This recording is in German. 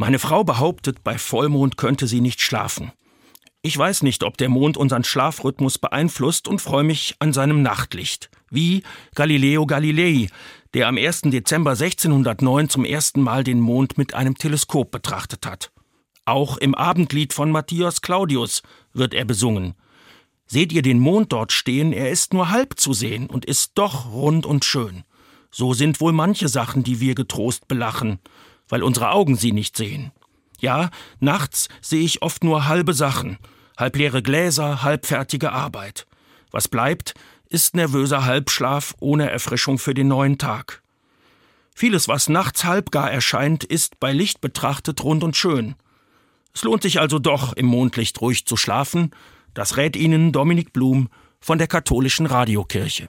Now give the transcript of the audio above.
Meine Frau behauptet, bei Vollmond könnte sie nicht schlafen. Ich weiß nicht, ob der Mond unseren Schlafrhythmus beeinflusst und freue mich an seinem Nachtlicht. Wie Galileo Galilei, der am 1. Dezember 1609 zum ersten Mal den Mond mit einem Teleskop betrachtet hat. Auch im Abendlied von Matthias Claudius wird er besungen. Seht ihr den Mond dort stehen, er ist nur halb zu sehen und ist doch rund und schön. So sind wohl manche Sachen, die wir getrost belachen, weil unsere Augen sie nicht sehen. Ja, nachts sehe ich oft nur halbe Sachen, halbleere Gläser, halbfertige Arbeit. Was bleibt, ist nervöser Halbschlaf ohne Erfrischung für den neuen Tag. Vieles, was nachts halbgar erscheint, ist bei Licht betrachtet rund und schön. Es lohnt sich also doch, im Mondlicht ruhig zu schlafen, das rät Ihnen Dominik Blum von der katholischen Radiokirche.